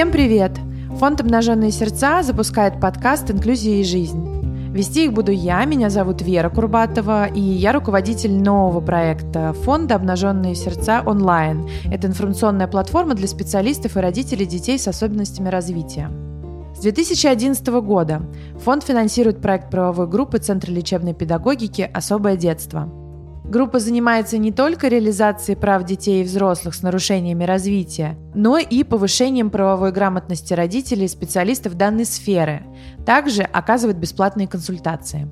Всем привет! Фонд «Обнаженные сердца» запускает подкаст «Инклюзия и жизнь». Вести их буду я, меня зовут Вера Курбатова, и я руководитель нового проекта фонда «Обнаженные сердца онлайн». Это информационная платформа для специалистов и родителей детей с особенностями развития. С 2011 года фонд финансирует проект правовой группы Центра лечебной педагогики «Особое детство». Группа занимается не только реализацией прав детей и взрослых с нарушениями развития, но и повышением правовой грамотности родителей и специалистов данной сферы. Также оказывает бесплатные консультации.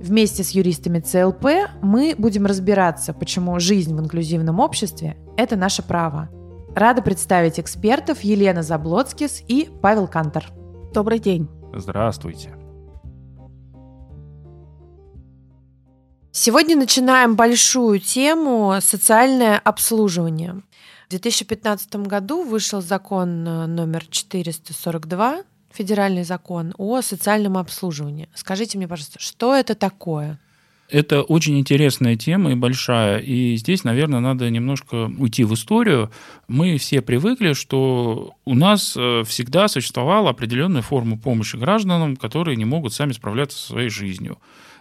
Вместе с юристами ЦЛП мы будем разбираться, почему жизнь в инклюзивном обществе – это наше право. Рада представить экспертов Елена Заблоцкис и Павел Кантор. Добрый день. Здравствуйте. Сегодня начинаем большую тему социальное обслуживание. В 2015 году вышел закон э, номер 442, федеральный закон о социальном обслуживании. Скажите мне, пожалуйста, что это такое? Это очень интересная тема и большая. И здесь, наверное, надо немножко уйти в историю. Мы все привыкли, что у нас э, всегда существовала определенная форма помощи гражданам, которые не могут сами справляться со своей жизнью.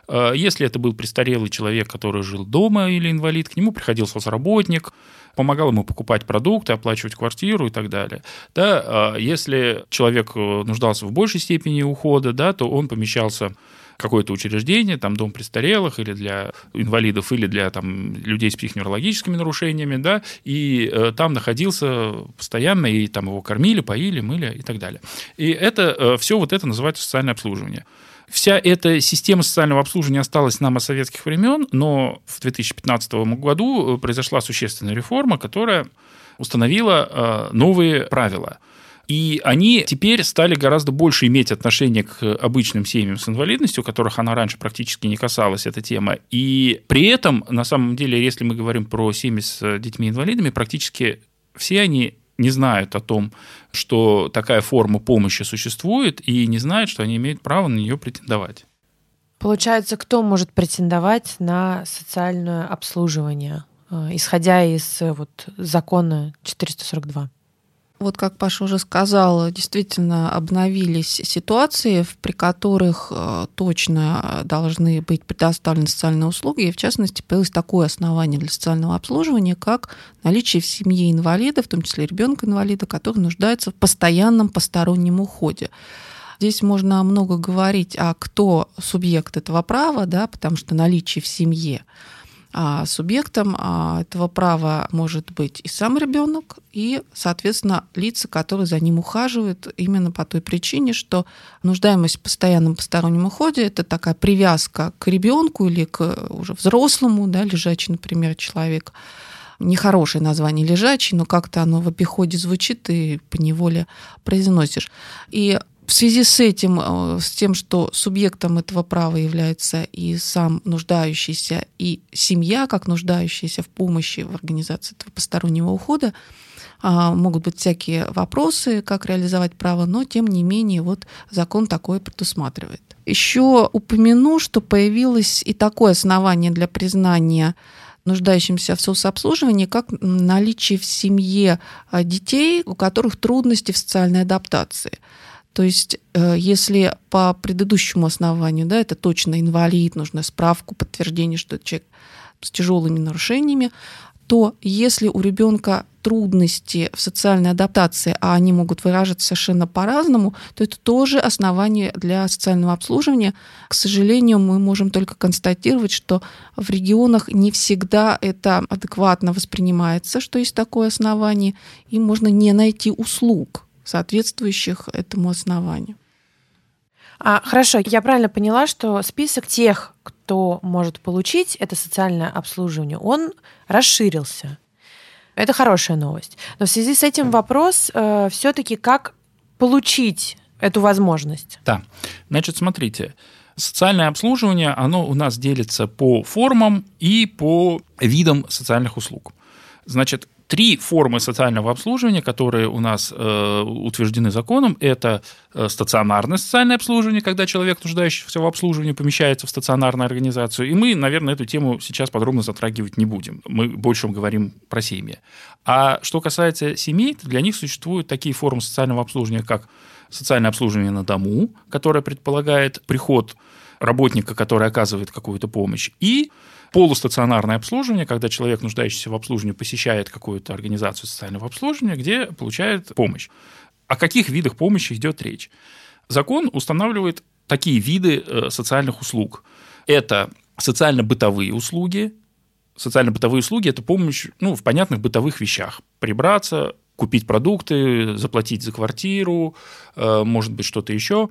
Э, если это был престарелый человек, который жил дома или инвалид, к нему приходил соцработник, помогал ему покупать продукты, оплачивать квартиру и так далее. Да, э, если человек э, нуждался в большей степени ухода, да, то он помещался какое-то учреждение, там дом престарелых или для инвалидов, или для там, людей с психоневрологическими нарушениями, да, и э, там находился постоянно, и там его кормили, поили, мыли и так далее. И это э, все вот это называется социальное обслуживание. Вся эта система социального обслуживания осталась нам от советских времен, но в 2015 году э, произошла существенная реформа, которая установила э, новые правила. И они теперь стали гораздо больше иметь отношение к обычным семьям с инвалидностью, которых она раньше практически не касалась, эта тема. И при этом, на самом деле, если мы говорим про семьи с детьми-инвалидами, практически все они не знают о том, что такая форма помощи существует, и не знают, что они имеют право на нее претендовать. Получается, кто может претендовать на социальное обслуживание, э, исходя из э, вот, закона 442? Вот как Паша уже сказала, действительно обновились ситуации, при которых э, точно должны быть предоставлены социальные услуги, и в частности появилось такое основание для социального обслуживания, как наличие в семье инвалида, в том числе ребенка-инвалида, который нуждается в постоянном постороннем уходе. Здесь можно много говорить, а кто субъект этого права, да, потому что наличие в семье а субъектом а, этого права может быть и сам ребенок, и, соответственно, лица, которые за ним ухаживают, именно по той причине, что нуждаемость в постоянном постороннем уходе это такая привязка к ребенку или к уже взрослому, да, лежачий, например, человек. Нехорошее название лежачий, но как-то оно в обиходе звучит и по неволе произносишь. И в связи с этим, э, с тем, что субъектом этого права является и сам нуждающийся, и семья, как нуждающаяся в помощи в организации этого постороннего ухода, а, могут быть всякие вопросы, как реализовать право, но тем не менее вот закон такое предусматривает. Еще упомяну, что появилось и такое основание для признания нуждающимся в соцобслуживании, как наличие в семье а, детей, у которых трудности в социальной адаптации. То есть, э, если по предыдущему основанию, да, это точно инвалид, нужна справку, подтверждение, что это человек с тяжелыми нарушениями, то если у ребенка трудности в социальной адаптации, а они могут выражаться совершенно по-разному, то это тоже основание для социального обслуживания. К сожалению, мы можем только констатировать, что в регионах не всегда это адекватно воспринимается, что есть такое основание, и можно не найти услуг соответствующих этому основанию. А, хорошо, я правильно поняла, что список тех, кто может получить это социальное обслуживание, он расширился. Это хорошая новость. Но в связи с этим вопрос э, все-таки, как получить эту возможность? Да. Значит, смотрите, социальное обслуживание, оно у нас делится по формам и по видам социальных услуг. Значит, Три формы социального обслуживания, которые у нас э, утверждены законом, это э, стационарное социальное обслуживание, когда человек, нуждающийся в обслуживании, помещается в стационарную организацию. И мы, наверное, эту тему сейчас подробно затрагивать не будем. Мы больше говорим про семьи. А что касается семей, то для них существуют такие формы социального обслуживания, как социальное обслуживание на дому, которое предполагает приход работника, который оказывает какую-то помощь, и полустационарное обслуживание, когда человек, нуждающийся в обслуживании, посещает какую-то организацию социального обслуживания, где получает помощь. О каких видах помощи идет речь? Закон устанавливает такие виды э, социальных услуг. Это социально-бытовые услуги. Социально-бытовые услуги – это помощь ну, в понятных бытовых вещах. Прибраться, купить продукты, заплатить за квартиру, э, может быть, что-то еще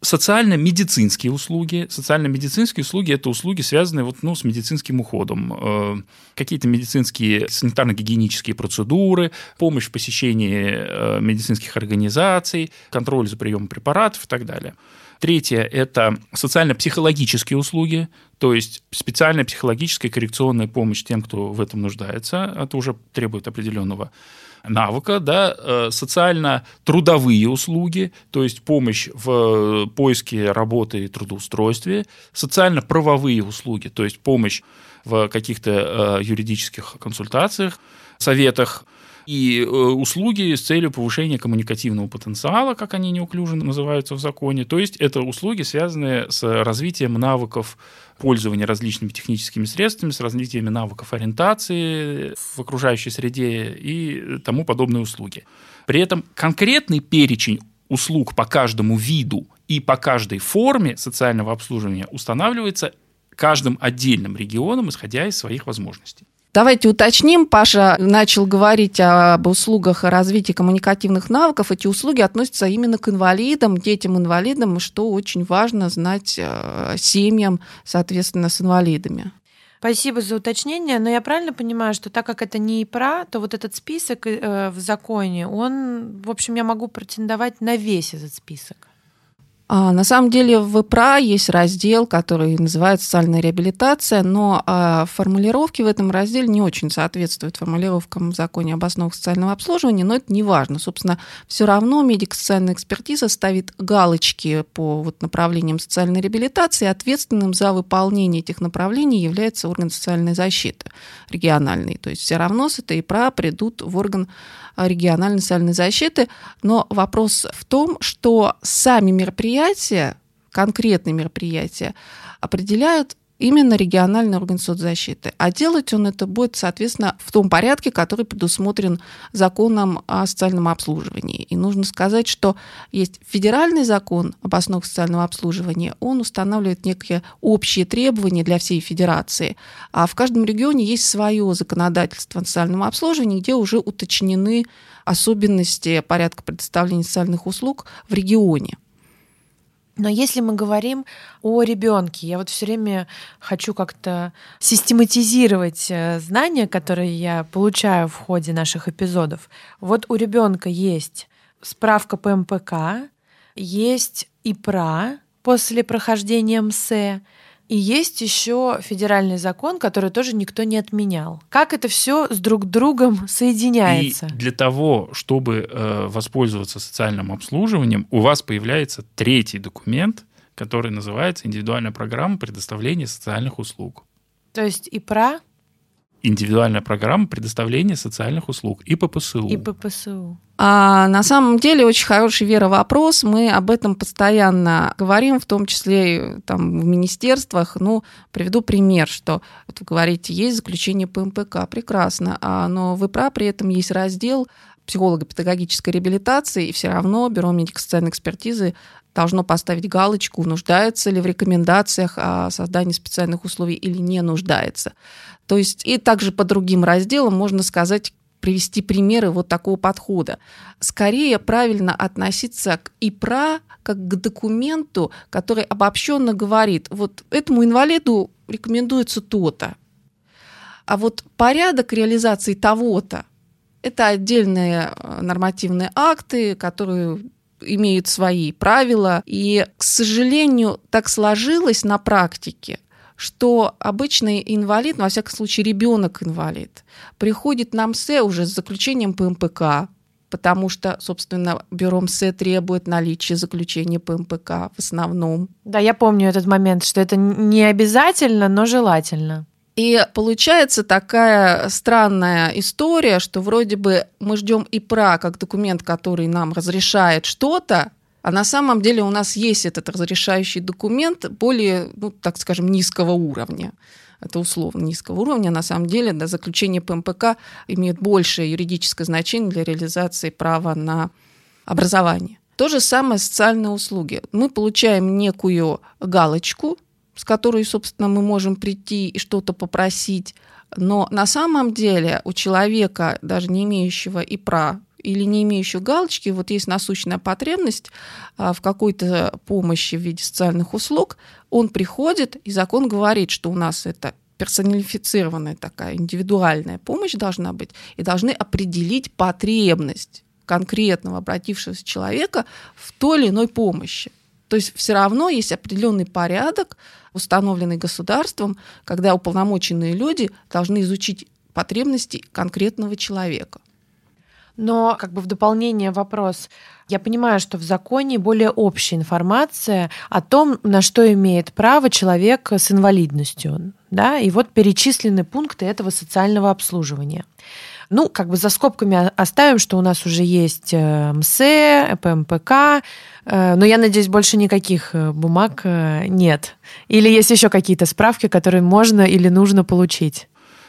социально-медицинские услуги. Социально-медицинские услуги – это услуги, связанные вот, ну, с медицинским уходом. Э, какие-то медицинские санитарно-гигиенические процедуры, помощь в посещении э, медицинских организаций, контроль за приемом препаратов и так далее. Третье – это социально-психологические услуги, то есть специальная психологическая коррекционная помощь тем, кто в этом нуждается. Это уже требует определенного навыка, да, э, социально-трудовые услуги, то есть помощь в поиске работы и трудоустройстве, социально-правовые услуги, то есть помощь в каких-то э, юридических консультациях, советах, и э, услуги с целью повышения коммуникативного потенциала, как они неуклюже называются в законе. То есть это услуги, связанные с развитием навыков пользования различными техническими средствами, с развитием навыков ориентации в окружающей среде и тому подобные услуги. При этом конкретный перечень услуг по каждому виду и по каждой форме социального обслуживания устанавливается каждым отдельным регионом, исходя из своих возможностей. Давайте уточним. Паша начал говорить об услугах развития коммуникативных навыков. Эти услуги относятся именно к инвалидам, детям-инвалидам, что очень важно знать э, семьям, соответственно, с инвалидами. Спасибо за уточнение, но я правильно понимаю, что так как это не ИПРА, то вот этот список э, в законе, он, в общем, я могу претендовать на весь этот список. А, на самом деле в ИПРА есть раздел, который называется «Социальная реабилитация», но а, формулировки в этом разделе не очень соответствуют формулировкам в законе об основах социального обслуживания, но это не важно. Собственно, все равно медико-социальная экспертиза ставит галочки по вот, направлениям социальной реабилитации, ответственным за выполнение этих направлений является орган социальной защиты региональный. То есть все равно с этой ИПРА придут в орган региональной социальной защиты. Но вопрос в том, что сами мероприятия, конкретные мероприятия, определяют именно региональный орган соцзащиты. А делать он это будет, соответственно, в том порядке, который предусмотрен законом о социальном обслуживании. И нужно сказать, что есть федеральный закон об основах социального обслуживания, он устанавливает некие общие требования для всей федерации, а в каждом регионе есть свое законодательство о социальном обслуживании, где уже уточнены особенности порядка предоставления социальных услуг в регионе. Но если мы говорим о ребенке, я вот все время хочу как-то систематизировать э, знания, которые я получаю в ходе наших эпизодов. Вот у ребенка есть справка по МПК, есть ИПРА после прохождения МСЭ, и есть еще федеральный закон, который тоже никто не отменял. Как это все с друг другом соединяется? И для того, чтобы э, воспользоваться социальным обслуживанием, у вас появляется третий документ, который называется индивидуальная программа предоставления социальных услуг. То есть и про индивидуальная программа предоставления социальных услуг и ППСУ. И ППСУ. А на самом деле очень хороший Вера вопрос. Мы об этом постоянно говорим, в том числе там, в министерствах. Ну, приведу пример, что вот вы говорите, есть заключение по МПК, прекрасно, а, но в ИПРА при этом есть раздел психолого-педагогической реабилитации, и все равно Бюро медико-социальной экспертизы должно поставить галочку, нуждается ли в рекомендациях о создании специальных условий или не нуждается. То есть и также по другим разделам можно сказать, привести примеры вот такого подхода. Скорее правильно относиться к ИПРА как к документу, который обобщенно говорит, вот этому инвалиду рекомендуется то-то, а вот порядок реализации того-то – это отдельные э, нормативные акты, которые имеют свои правила. И, к сожалению, так сложилось на практике, что обычный инвалид, ну, во всяком случае ребенок-инвалид, приходит на МСЭ уже с заключением ПМПК, потому что, собственно, бюро МСЭ требует наличия заключения ПМПК в основном. Да, я помню этот момент, что это не обязательно, но желательно. И получается такая странная история, что вроде бы мы ждем ИПРА как документ, который нам разрешает что-то, а на самом деле у нас есть этот разрешающий документ более, ну, так скажем, низкого уровня. Это условно низкого уровня. На самом деле да, заключение ПМПК имеет большее юридическое значение для реализации права на образование. То же самое социальные услуги. Мы получаем некую галочку, с которой, собственно, мы можем прийти и что-то попросить. Но на самом деле у человека, даже не имеющего ИПРА или не имеющего галочки, вот есть насущная потребность а, в какой-то помощи в виде социальных услуг, он приходит, и закон говорит, что у нас это персонифицированная такая индивидуальная помощь должна быть, и должны определить потребность конкретного обратившегося человека в той или иной помощи. То есть все равно есть определенный порядок, установленный государством, когда уполномоченные люди должны изучить потребности конкретного человека. Но как бы в дополнение вопрос. Я понимаю, что в законе более общая информация о том, на что имеет право человек с инвалидностью. Да? И вот перечислены пункты этого социального обслуживания. Ну, как бы за скобками оставим, что у нас уже есть э, МСЭ, ПМПК, э, но я надеюсь, больше никаких э, бумаг нет. Или есть еще какие-то справки, которые можно или нужно получить?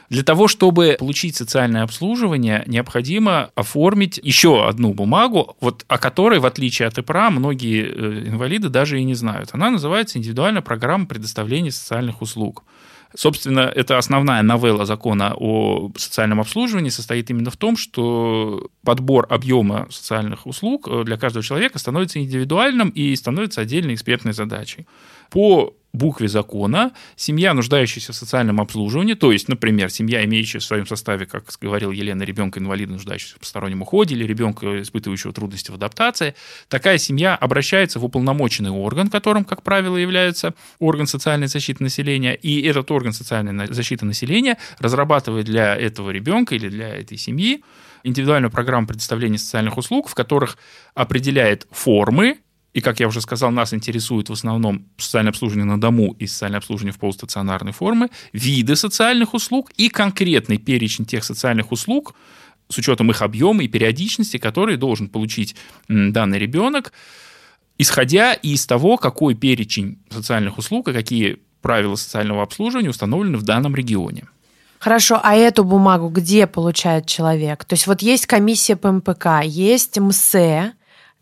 Для того, чтобы получить социальное обслуживание, необходимо оформить еще одну бумагу, вот о которой, в отличие от ИПРА, многие инвалиды даже и не знают. Она называется «Индивидуальная программа предоставления социальных услуг». Собственно, это основная новелла закона о социальном обслуживании состоит именно в том, что подбор объема социальных услуг э, для каждого человека становится индивидуальным и становится отдельной экспертной задачей. По букве закона семья, нуждающаяся в социальном обслуживании, то есть, например, семья, имеющая в своем составе, как говорила Елена, ребенка инвалида, нуждающегося в постороннем уходе, или ребенка, испытывающего трудности в адаптации, такая семья обращается в уполномоченный орган, которым, как правило, является орган социальной защиты населения, и этот орган социальной защиты населения разрабатывает для этого ребенка или для этой семьи индивидуальную программу предоставления социальных услуг, в которых определяет формы и, как я уже сказал, нас интересует в основном социальное обслуживание на дому и социальное обслуживание в полустационарной форме, виды социальных услуг и конкретный перечень тех социальных услуг, с учетом их объема и периодичности, которые должен получить данный ребенок, исходя из того, какой перечень социальных услуг и какие правила социального обслуживания установлены в данном регионе. Хорошо, а эту бумагу где получает человек? То есть вот есть комиссия ПМПК, есть МСЭ,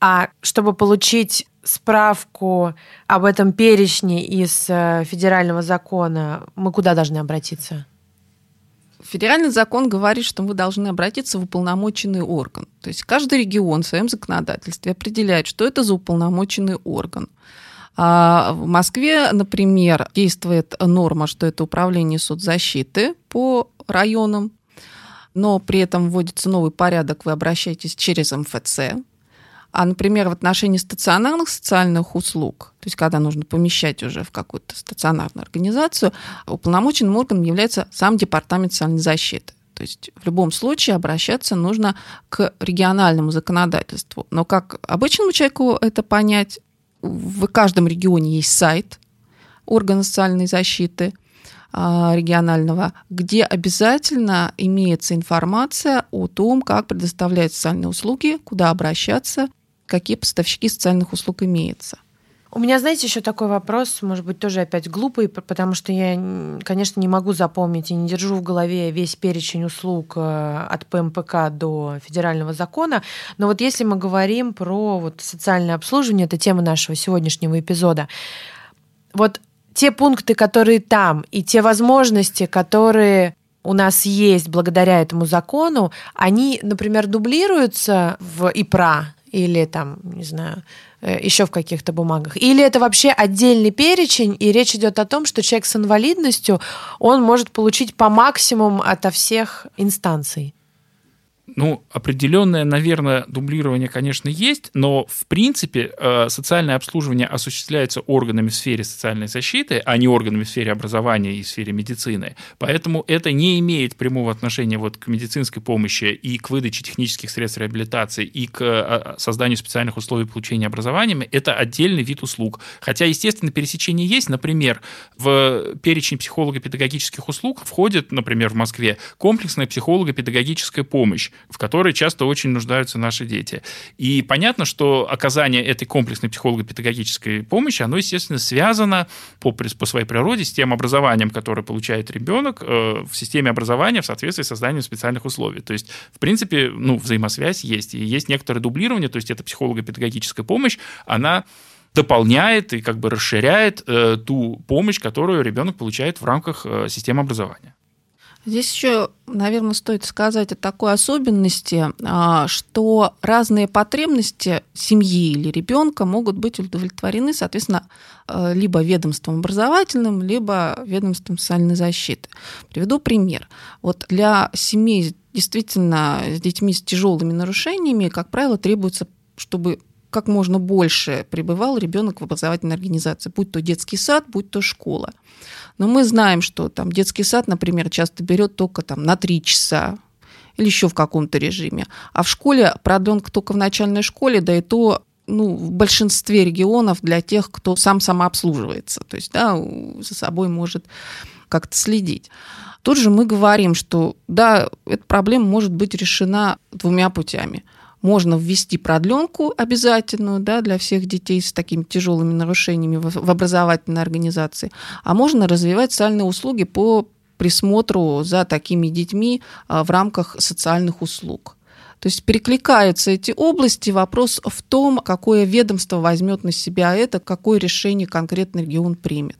а чтобы получить справку об этом перечне из э, федерального закона, мы куда должны обратиться? Федеральный закон говорит, что вы должны обратиться в уполномоченный орган. То есть каждый регион в своем законодательстве определяет, что это за уполномоченный орган. А в Москве, например, действует норма, что это управление соцзащиты по районам, но при этом вводится новый порядок, вы обращаетесь через МФЦ, а, например, в отношении стационарных социальных услуг, то есть когда нужно помещать уже в какую-то стационарную организацию, уполномоченным органом является сам Департамент социальной защиты. То есть в любом случае обращаться нужно к региональному законодательству. Но как обычному человеку это понять, в каждом регионе есть сайт органа социальной защиты а, регионального, где обязательно имеется информация о том, как предоставлять социальные услуги, куда обращаться какие поставщики социальных услуг имеются. У меня, знаете, еще такой вопрос, может быть, тоже опять глупый, потому что я, конечно, не могу запомнить и не держу в голове весь перечень услуг э, от ПМПК до федерального закона. Но вот если мы говорим про вот социальное обслуживание, это тема нашего сегодняшнего эпизода, вот те пункты, которые там, и те возможности, которые у нас есть благодаря этому закону, они, например, дублируются в ИПРА, или там, не знаю, э, еще в каких-то бумагах? Или это вообще отдельный перечень, и речь идет о том, что человек с инвалидностью, он может получить по максимуму ото всех инстанций? Ну, определенное, наверное, дублирование, конечно, есть, но в принципе э, социальное обслуживание осуществляется органами в сфере социальной защиты, а не органами в сфере образования и в сфере медицины. Поэтому это не имеет прямого отношения вот к медицинской помощи и к выдаче технических средств реабилитации и к э, созданию специальных условий получения образования. Это отдельный вид услуг. Хотя, естественно, пересечение есть. Например, в перечень психолого-педагогических услуг входит, например, в Москве комплексная психолого-педагогическая помощь в которой часто очень нуждаются наши дети. И понятно, что оказание этой комплексной психолого-педагогической помощи, оно, естественно, связано по, по своей природе с тем образованием, которое получает ребенок э, в системе образования в соответствии с созданием специальных условий. То есть, в принципе, ну, взаимосвязь есть. И есть некоторое дублирование, то есть эта психолого-педагогическая помощь, она дополняет и как бы расширяет э, ту помощь, которую ребенок получает в рамках э, системы образования. Здесь еще, наверное, стоит сказать о такой особенности, а, что разные потребности семьи или ребенка могут быть удовлетворены, соответственно, э, либо ведомством образовательным, либо ведомством социальной защиты. Приведу пример. Вот для семей действительно с детьми с тяжелыми нарушениями, как правило, требуется, чтобы как можно больше пребывал ребенок в образовательной организации, будь то детский сад, будь то школа. Но мы знаем, что там детский сад, например, часто берет только там на три часа или еще в каком-то режиме. А в школе продленка только в начальной школе, да и то ну, в большинстве регионов для тех, кто сам самообслуживается, то есть да, за собой может как-то следить. Тут же мы говорим, что да, эта проблема может быть решена двумя путями – можно ввести продленку обязательную да, для всех детей с такими тяжелыми нарушениями в, в образовательной организации, а можно развивать социальные услуги по присмотру за такими детьми а, в рамках социальных услуг. То есть перекликаются эти области. Вопрос в том, какое ведомство возьмет на себя это, какое решение конкретный регион примет.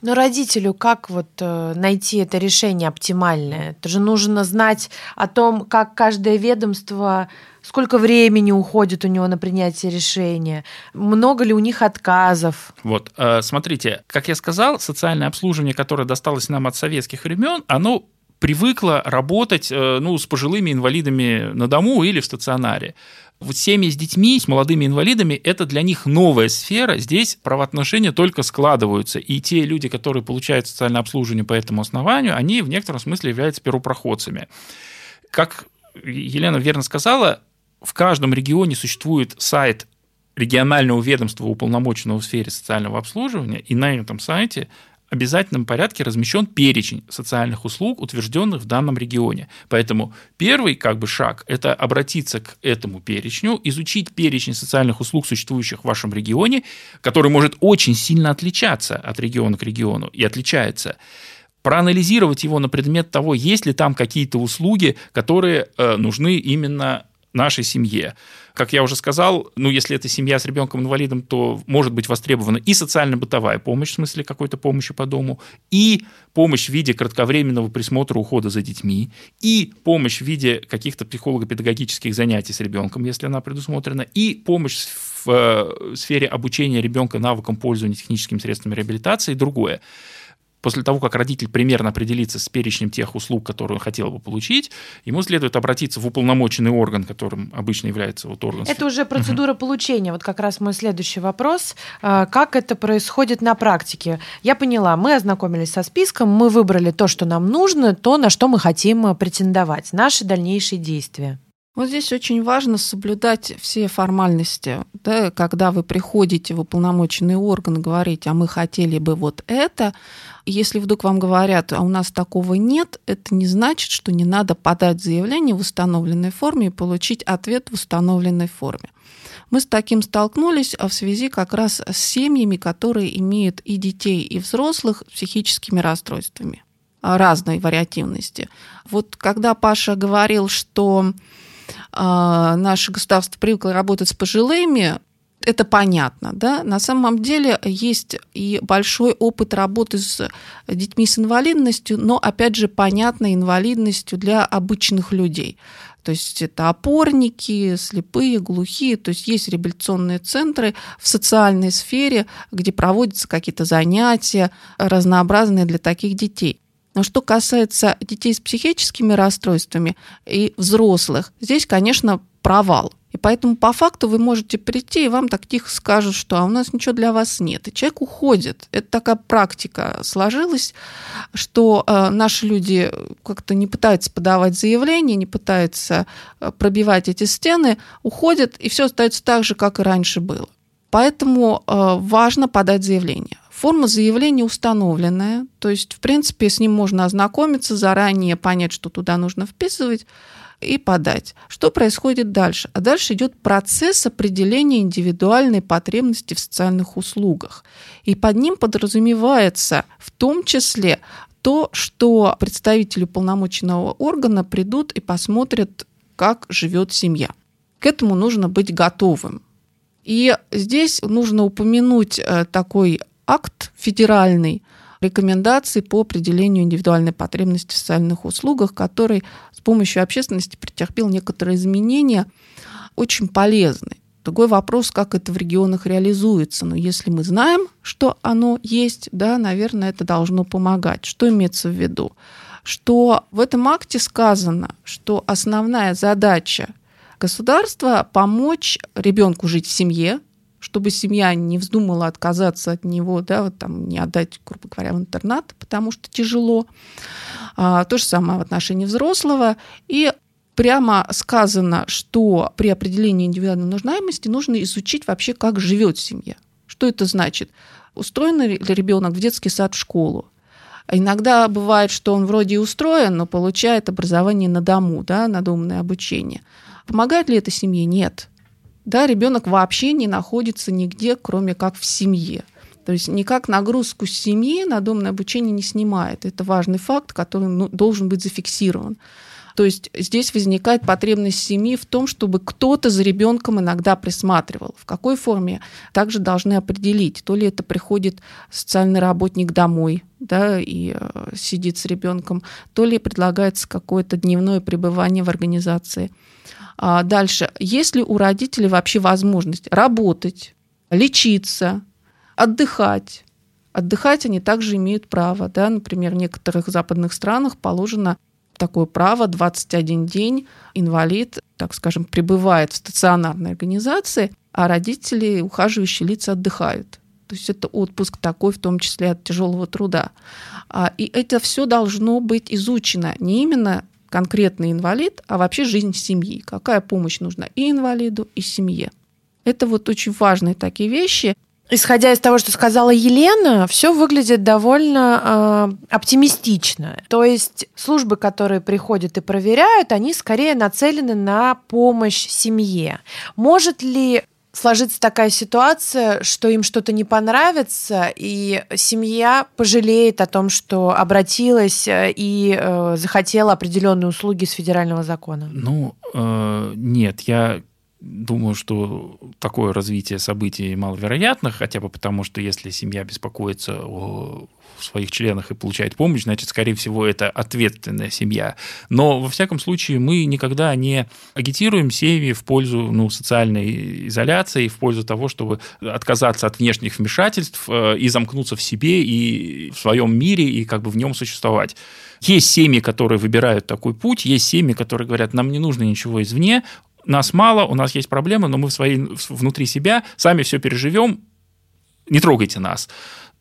Но родителю как вот э, найти это решение оптимальное? Это же нужно знать о том, как каждое ведомство, сколько времени уходит у него на принятие решения, много ли у них отказов. Вот, э, смотрите, как я сказал, социальное обслуживание, которое досталось нам от советских времен, оно привыкло работать э, ну, с пожилыми инвалидами на дому или в стационаре. Вот семьи с детьми, с молодыми инвалидами, это для них новая сфера. Здесь правоотношения только складываются. И те люди, которые получают социальное обслуживание по этому основанию, они в некотором смысле являются первопроходцами. Как Елена верно сказала, в каждом регионе существует сайт регионального ведомства, уполномоченного в сфере социального обслуживания, и на этом сайте обязательном порядке размещен перечень социальных услуг, утвержденных в данном регионе. Поэтому первый как бы шаг – это обратиться к этому перечню, изучить перечень социальных услуг, существующих в вашем регионе, который может очень сильно отличаться от региона к региону и отличается проанализировать его на предмет того, есть ли там какие-то услуги, которые э, нужны именно нашей семье. Как я уже сказал, ну, если это семья с ребенком-инвалидом, то может быть востребована и социально-бытовая помощь, в смысле какой-то помощи по дому, и помощь в виде кратковременного присмотра, ухода за детьми, и помощь в виде каких-то психолого-педагогических занятий с ребенком, если она предусмотрена, и помощь в э, сфере обучения ребенка навыкам пользования техническими средствами реабилитации и другое после того, как родитель примерно определится с перечнем тех услуг, которые он хотел бы получить, ему следует обратиться в уполномоченный орган, которым обычно является вот орган. Это уже процедура угу. получения. Вот как раз мой следующий вопрос. А, как это происходит на практике? Я поняла, мы ознакомились со списком, мы выбрали то, что нам нужно, то, на что мы хотим претендовать. Наши дальнейшие действия. Вот здесь очень важно соблюдать все формальности. Да, когда вы приходите в уполномоченный орган, говорите, а мы хотели бы вот это, если вдруг вам говорят, а у нас такого нет, это не значит, что не надо подать заявление в установленной форме и получить ответ в установленной форме. Мы с таким столкнулись а в связи как раз с семьями, которые имеют и детей, и взрослых с психическими расстройствами разной вариативности. Вот когда Паша говорил, что наше государство привыкло работать с пожилыми, это понятно, да. На самом деле есть и большой опыт работы с детьми с инвалидностью, но, опять же, понятной инвалидностью для обычных людей. То есть это опорники, слепые, глухие. То есть есть реабилитационные центры в социальной сфере, где проводятся какие-то занятия разнообразные для таких детей. Но что касается детей с психическими расстройствами и взрослых, здесь, конечно, провал. И поэтому по факту вы можете прийти, и вам так тихо скажут, что а у нас ничего для вас нет. И человек уходит. Это такая практика сложилась, что э, наши люди как-то не пытаются подавать заявления, не пытаются э, пробивать эти стены, уходят, и все остается так же, как и раньше было. Поэтому э, важно подать заявление. Форма заявления установленная, то есть, в принципе, с ним можно ознакомиться, заранее понять, что туда нужно вписывать и подать. Что происходит дальше? А дальше идет процесс определения индивидуальной потребности в социальных услугах. И под ним подразумевается в том числе то, что представители уполномоченного органа придут и посмотрят, как живет семья. К этому нужно быть готовым. И здесь нужно упомянуть э, такой акт федеральный, рекомендаций по определению индивидуальной потребности в социальных услугах, который с помощью общественности претерпел некоторые изменения, очень полезный. Другой вопрос, как это в регионах реализуется. Но если мы знаем, что оно есть, да, наверное, это должно помогать. Что имеется в виду? Что в этом акте сказано, что основная задача государства помочь ребенку жить в семье, чтобы семья не вздумала отказаться от него, да, вот там не отдать, грубо говоря, в интернат, потому что тяжело. А, то же самое в отношении взрослого. И прямо сказано, что при определении индивидуальной нуждаемости нужно изучить вообще, как живет семья. Что это значит? Устроен ли ребенок в детский сад, в школу? Иногда бывает, что он вроде и устроен, но получает образование на дому, да, надуманное обучение. Помогает ли это семье? Нет да, ребенок вообще не находится нигде, кроме как в семье. То есть никак нагрузку с семьи на домное обучение не снимает. Это важный факт, который ну, должен быть зафиксирован. То есть здесь возникает потребность семьи в том, чтобы кто-то за ребенком иногда присматривал. В какой форме также должны определить. То ли это приходит социальный работник домой да, и э, сидит с ребенком, то ли предлагается какое-то дневное пребывание в организации. А дальше, есть ли у родителей вообще возможность работать, лечиться, отдыхать? Отдыхать они также имеют право. Да? Например, в некоторых западных странах положено такое право 21 день инвалид, так скажем, пребывает в стационарной организации, а родители, ухаживающие лица отдыхают. То есть это отпуск такой, в том числе от тяжелого труда. А, и это все должно быть изучено не именно конкретный инвалид, а вообще жизнь семьи. Какая помощь нужна и инвалиду, и семье. Это вот очень важные такие вещи. Исходя из того, что сказала Елена, все выглядит довольно э, оптимистично. То есть службы, которые приходят и проверяют, они скорее нацелены на помощь семье. Может ли сложится такая ситуация, что им что-то не понравится, и семья пожалеет о том, что обратилась э, и э, захотела определенные услуги с федерального закона? Ну, э, нет, я думаю, что такое развитие событий маловероятно, хотя бы потому, что если семья беспокоится о своих членах и получает помощь, значит, скорее всего, это ответственная семья. Но, во всяком случае, мы никогда не агитируем семьи в пользу ну, социальной изоляции, в пользу того, чтобы отказаться от внешних вмешательств э, и замкнуться в себе и в своем мире, и как бы в нем существовать. Есть семьи, которые выбирают такой путь, есть семьи, которые говорят, нам не нужно ничего извне, нас мало, у нас есть проблемы, но мы в своей, внутри себя сами все переживем, не трогайте нас.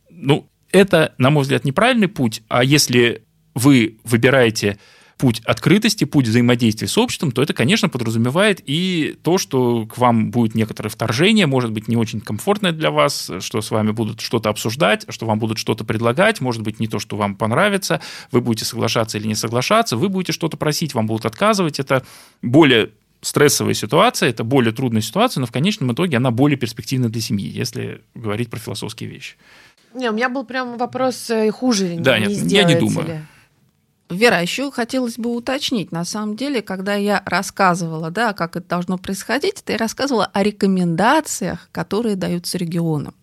Ну, это, на мой взгляд, неправильный путь, а если вы выбираете путь открытости, путь взаимодействия с обществом, то это, конечно, подразумевает и то, что к вам будет некоторое вторжение, может быть, не очень комфортное для вас, что с вами будут что-то обсуждать, что вам будут что-то предлагать, может быть, не то, что вам понравится, вы будете соглашаться или не соглашаться, вы будете что-то просить, вам будут отказывать. Это более стрессовая ситуация, это более трудная ситуация, но в конечном итоге она более перспективна для семьи, если говорить про философские вещи. Не, у меня был прям вопрос э, хуже да, не нет, я не думаю. Ли? Вера, еще хотелось бы уточнить, на самом деле, когда я рассказывала, да, как это должно происходить, я рассказывала о рекомендациях, которые даются регионам.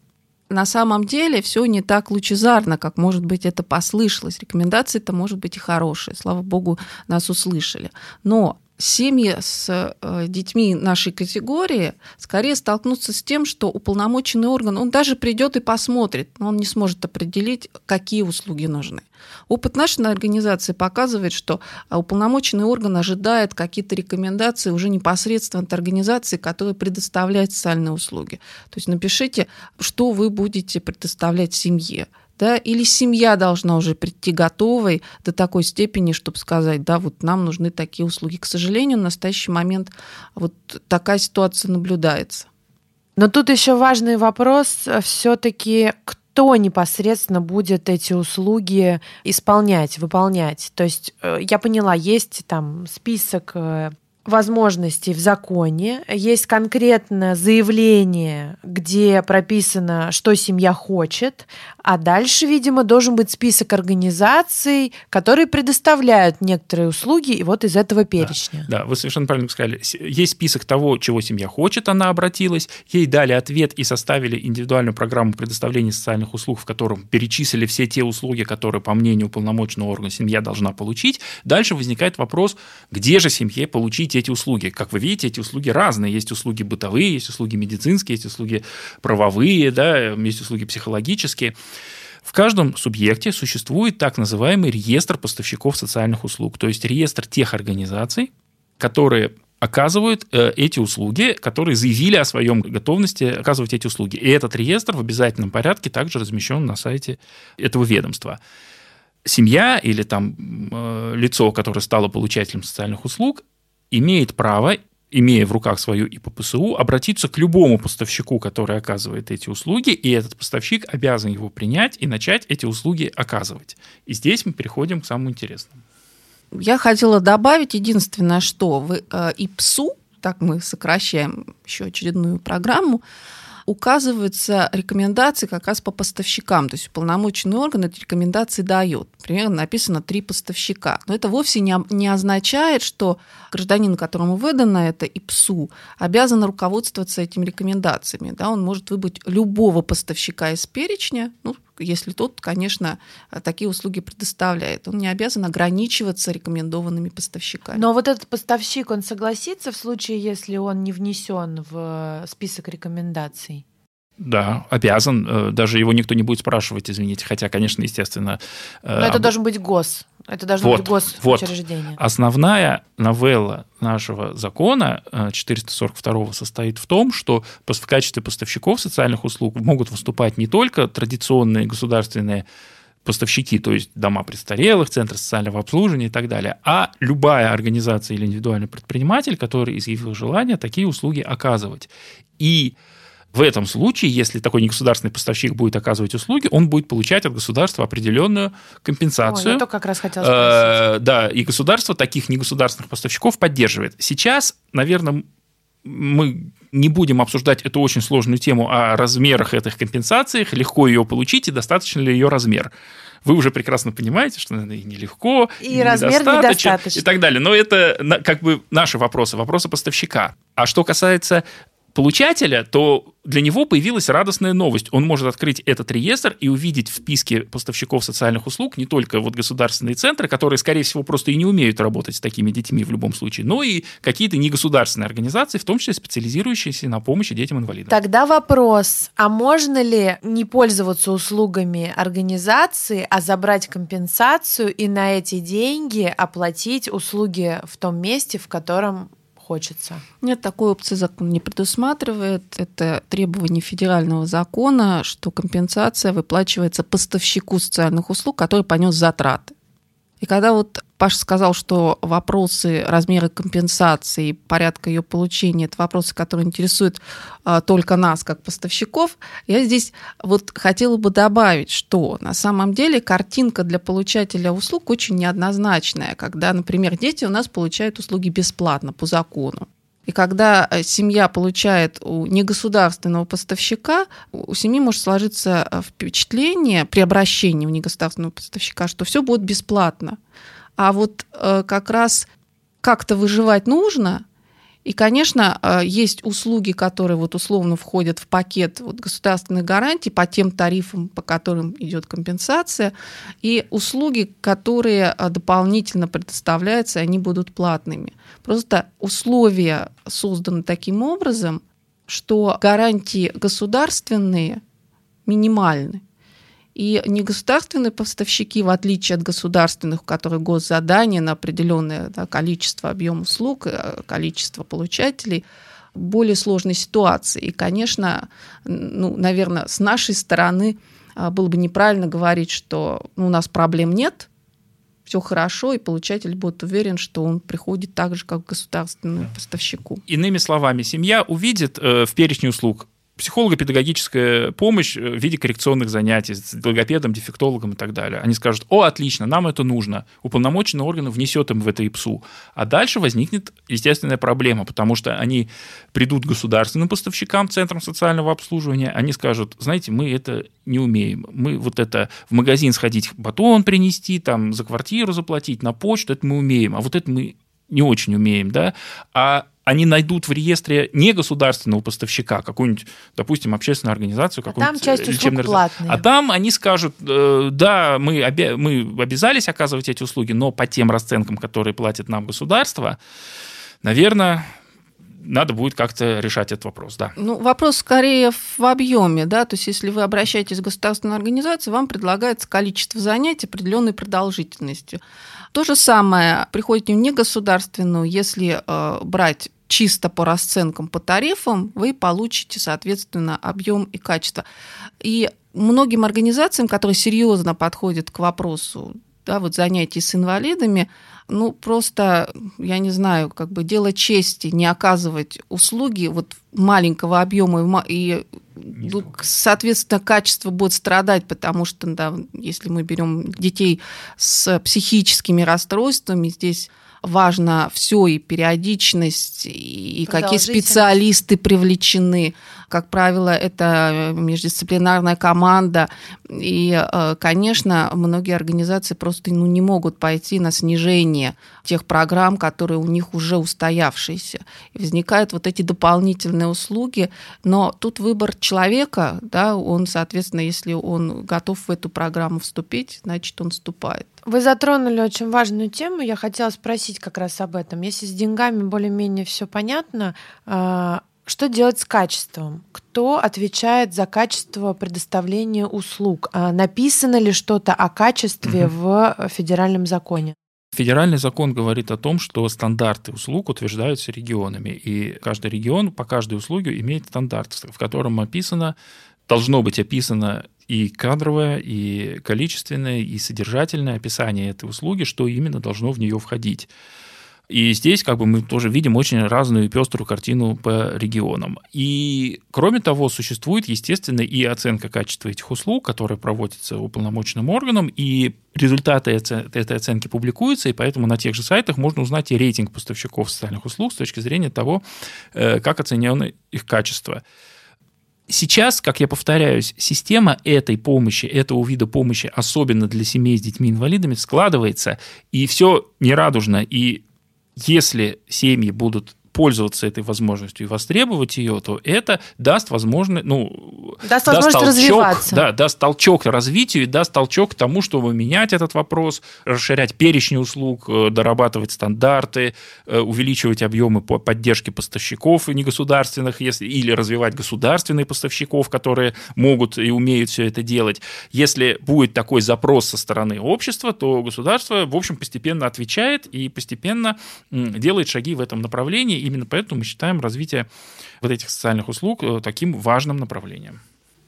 На самом деле все не так лучезарно, как, может быть, это послышалось. Рекомендации-то, может быть, и хорошие. Слава богу, нас услышали. Но семьи с э, детьми нашей категории скорее столкнутся с тем, что уполномоченный орган, он даже придет и посмотрит, но он не сможет определить, какие услуги нужны. Опыт нашей организации показывает, что а, уполномоченный орган ожидает какие-то рекомендации уже непосредственно от организации, которая предоставляет социальные услуги. То есть напишите, что вы будете предоставлять семье да, или семья должна уже прийти готовой до такой степени, чтобы сказать, да, вот нам нужны такие услуги. К сожалению, в настоящий момент вот такая ситуация наблюдается. Но тут еще важный вопрос все-таки, кто непосредственно будет эти услуги исполнять, выполнять. То есть э, я поняла, есть там список э, возможностей в законе, есть конкретное заявление, где прописано, что семья хочет, а дальше, видимо, должен быть список организаций, которые предоставляют некоторые услуги, и вот из этого перечня. Да, да вы совершенно правильно сказали. Есть список того, чего семья хочет, она обратилась, ей дали ответ и составили индивидуальную программу предоставления социальных услуг, в котором перечислили все те услуги, которые, по мнению уполномоченного органа, семья должна получить. Дальше возникает вопрос, где же семье получить эти услуги? Как вы видите, эти услуги разные. Есть услуги бытовые, есть услуги медицинские, есть услуги правовые, да, есть услуги психологические. В каждом субъекте существует так называемый реестр поставщиков социальных услуг, то есть реестр тех организаций, которые оказывают э, эти услуги, которые заявили о своем готовности оказывать эти услуги. И этот реестр в обязательном порядке также размещен на сайте этого ведомства. Семья или там э, лицо, которое стало получателем социальных услуг, имеет право имея в руках свою ИППСУ, обратиться к любому поставщику, который оказывает эти услуги, и этот поставщик обязан его принять и начать эти услуги оказывать. И здесь мы переходим к самому интересному. Я хотела добавить единственное, что в э, ИПСУ, так мы сокращаем еще очередную программу, указываются рекомендации как раз по поставщикам. То есть уполномоченный орган эти рекомендации дает. Примерно написано три поставщика. Но это вовсе не, не означает, что гражданин, которому выдано это ИПСУ, обязан руководствоваться этими рекомендациями. Да, он может выбрать любого поставщика из перечня, ну, если тот, конечно, такие услуги предоставляет. Он не обязан ограничиваться рекомендованными поставщиками. Но вот этот поставщик, он согласится в случае, если он не внесен в список рекомендаций? Да, обязан. Э, даже его никто не будет спрашивать, извините. Хотя, конечно, естественно... Э, Но это должен быть гос. Это должно вот, быть госучреждение. Вот. Основная новелла нашего закона 442 э, состоит в том, что в качестве поставщиков социальных услуг могут выступать не только традиционные государственные поставщики, то есть дома престарелых, центры социального обслуживания и так далее, а любая организация или индивидуальный предприниматель, который изъявил желание такие услуги оказывать. И в этом случае, если такой негосударственный поставщик будет оказывать услуги, он будет получать от государства определенную компенсацию. Ой, я только как раз хотела спросить. Э, да, и государство таких негосударственных поставщиков поддерживает. Сейчас, наверное, мы не будем обсуждать эту очень сложную тему о размерах этих компенсаций, легко ее получить и достаточно ли ее размер. Вы уже прекрасно понимаете, что это нелегко, и размер недостаточно и так далее. Но это как бы наши вопросы, вопросы поставщика. А что касается получателя, то для него появилась радостная новость. Он может открыть этот реестр и увидеть в списке поставщиков социальных услуг не только вот государственные центры, которые, скорее всего, просто и не умеют работать с такими детьми в любом случае, но и какие-то негосударственные организации, в том числе специализирующиеся на помощи детям-инвалидам. Тогда вопрос, а можно ли не пользоваться услугами организации, а забрать компенсацию и на эти деньги оплатить услуги в том месте, в котором хочется. Нет, такой опции закон не предусматривает. Это требование федерального закона, что компенсация выплачивается поставщику социальных услуг, который понес затраты. И когда вот Паша сказал, что вопросы размера компенсации, порядка ее получения, это вопросы, которые интересуют а, только нас, как поставщиков, я здесь вот хотела бы добавить, что на самом деле картинка для получателя услуг очень неоднозначная, когда, например, дети у нас получают услуги бесплатно по закону. И когда э, семья получает у негосударственного поставщика, у семьи может сложиться э, впечатление при обращении у негосударственного поставщика, что все будет бесплатно. А вот э, как раз как-то выживать нужно, И, конечно, э, есть услуги, которые вот условно входят в пакет вот государственных гарантий по тем тарифам, по которым идет компенсация, и услуги, которые э, дополнительно предоставляются, они будут платными. Просто условия созданы таким образом, что гарантии государственные минимальны. И негосударственные поставщики, в отличие от государственных, у которых госзадание на определенное да, количество, объем услуг, э, количество получателей, более сложной ситуации. И, конечно, ну, наверное, с нашей стороны а, было бы неправильно говорить, что ну, у нас проблем нет, все хорошо, и получатель будет уверен, что он приходит так же, как к государственному поставщику. Иными словами, семья увидит э, в перечне услуг психолого-педагогическая помощь в виде коррекционных занятий с логопедом, дефектологом и так далее. Они скажут, о, отлично, нам это нужно. Уполномоченный орган внесет им в это ИПСУ. А дальше возникнет естественная проблема, потому что они придут к государственным поставщикам, центрам социального обслуживания, они скажут, знаете, мы это не умеем. Мы вот это в магазин сходить, батон принести, там за квартиру заплатить, на почту, это мы умеем, а вот это мы не очень умеем, да, а они найдут в реестре не государственного поставщика, какую-нибудь, допустим, общественную организацию, а какую-нибудь там часть услуг платные. А там они скажут, э, да, мы, обя... мы обязались оказывать эти услуги, но по тем расценкам, которые платит нам государство, наверное, надо будет как-то решать этот вопрос, да. Ну, вопрос скорее в объеме, да, то есть если вы обращаетесь к государственной организации, вам предлагается количество занятий определенной продолжительностью. То же самое приходите в негосударственную, если э, брать чисто по расценкам, по тарифам, вы получите, соответственно, объем и качество. И многим организациям, которые серьезно подходят к вопросу да, вот занятий с инвалидами, ну, просто, я не знаю, как бы дело чести не оказывать услуги вот маленького объема и, ну, соответственно, качество будет страдать, потому что, да, если мы берем детей с психическими расстройствами, здесь важно все и периодичность, и какие специалисты привлечены. Как правило, это междисциплинарная команда. И, э, конечно, многие организации просто ну, не могут пойти на снижение тех программ, которые у них уже устоявшиеся. И возникают вот эти дополнительные услуги. Но тут выбор человека, да, он, соответственно, если он готов в эту программу вступить, значит, он вступает. Вы затронули очень важную тему. Я хотела спросить как раз об этом. Если с деньгами более-менее все понятно, а, что делать с качеством? Кто отвечает за качество предоставления услуг? А написано ли что-то о качестве угу. в федеральном законе? Федеральный закон говорит о том, что стандарты услуг утверждаются регионами, и каждый регион по каждой услуге имеет стандарт, в котором описано, должно быть описано и кадровое, и количественное, и содержательное описание этой услуги, что именно должно в нее входить. И здесь как бы мы тоже видим очень разную пеструю картину по регионам. И кроме того, существует, естественно, и оценка качества этих услуг, которая проводится уполномоченным органом, и результаты этой оценки публикуются, и поэтому на тех же сайтах можно узнать и рейтинг поставщиков социальных услуг с точки зрения того, э, как оценено их качество. Сейчас, как я повторяюсь, система этой помощи, этого вида помощи, особенно для семей с детьми-инвалидами, складывается, и все нерадужно. И если семьи будут пользоваться этой возможностью и востребовать ее, то это даст возможность, ну, даст, даст толчок, развиваться. Да, даст толчок развитию и даст толчок к тому, чтобы менять этот вопрос, расширять перечни услуг, э, дорабатывать стандарты, э, увеличивать объемы поддержки поставщиков негосударственных, если, или развивать государственных поставщиков, которые могут и умеют все это делать. Если будет такой запрос со стороны общества, то государство, в общем, постепенно отвечает и постепенно делает шаги в этом направлении, именно поэтому мы считаем развитие вот этих социальных услуг э, таким важным направлением.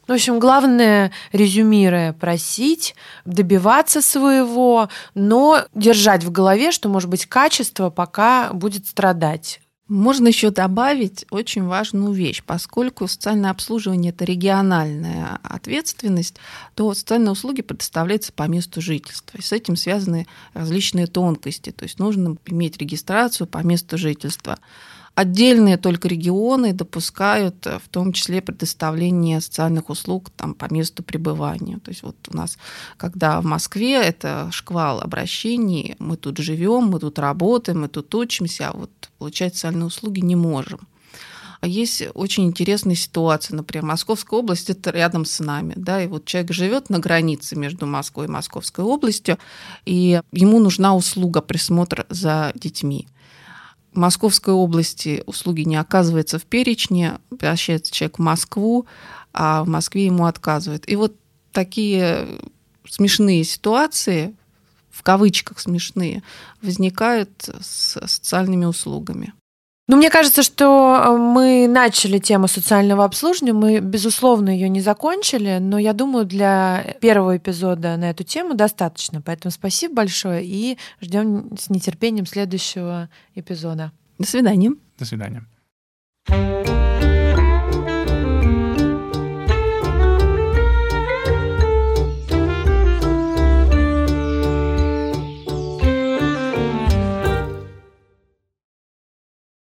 В общем, главное, резюмируя, просить, добиваться своего, но держать в голове, что, может быть, качество пока будет страдать. Можно еще добавить очень важную вещь. Поскольку социальное обслуживание – это региональная ответственность, то социальные услуги предоставляются по месту жительства. И с этим связаны различные тонкости. То есть нужно иметь регистрацию по месту жительства. Отдельные только регионы допускают в том числе предоставление социальных услуг там, по месту пребывания. То есть вот у нас, когда в Москве это шквал обращений, мы тут живем, мы тут работаем, мы тут учимся, а вот получать социальные услуги не можем. А есть очень интересная ситуация. Например, Московская область это рядом с нами. Да, и вот человек живет на границе между Москвой и Московской областью, и ему нужна услуга присмотра за детьми. Московской области услуги не оказываются в перечне, обращается человек в Москву, а в Москве ему отказывают. И вот такие смешные ситуации, в кавычках смешные, возникают с социальными услугами. Ну, мне кажется, что э, мы начали тему социального обслуживания, мы, безусловно, ее не закончили, но я думаю, для первого эпизода на эту тему достаточно. Поэтому спасибо большое и ждем с нетерпением следующего эпизода. До свидания. До свидания.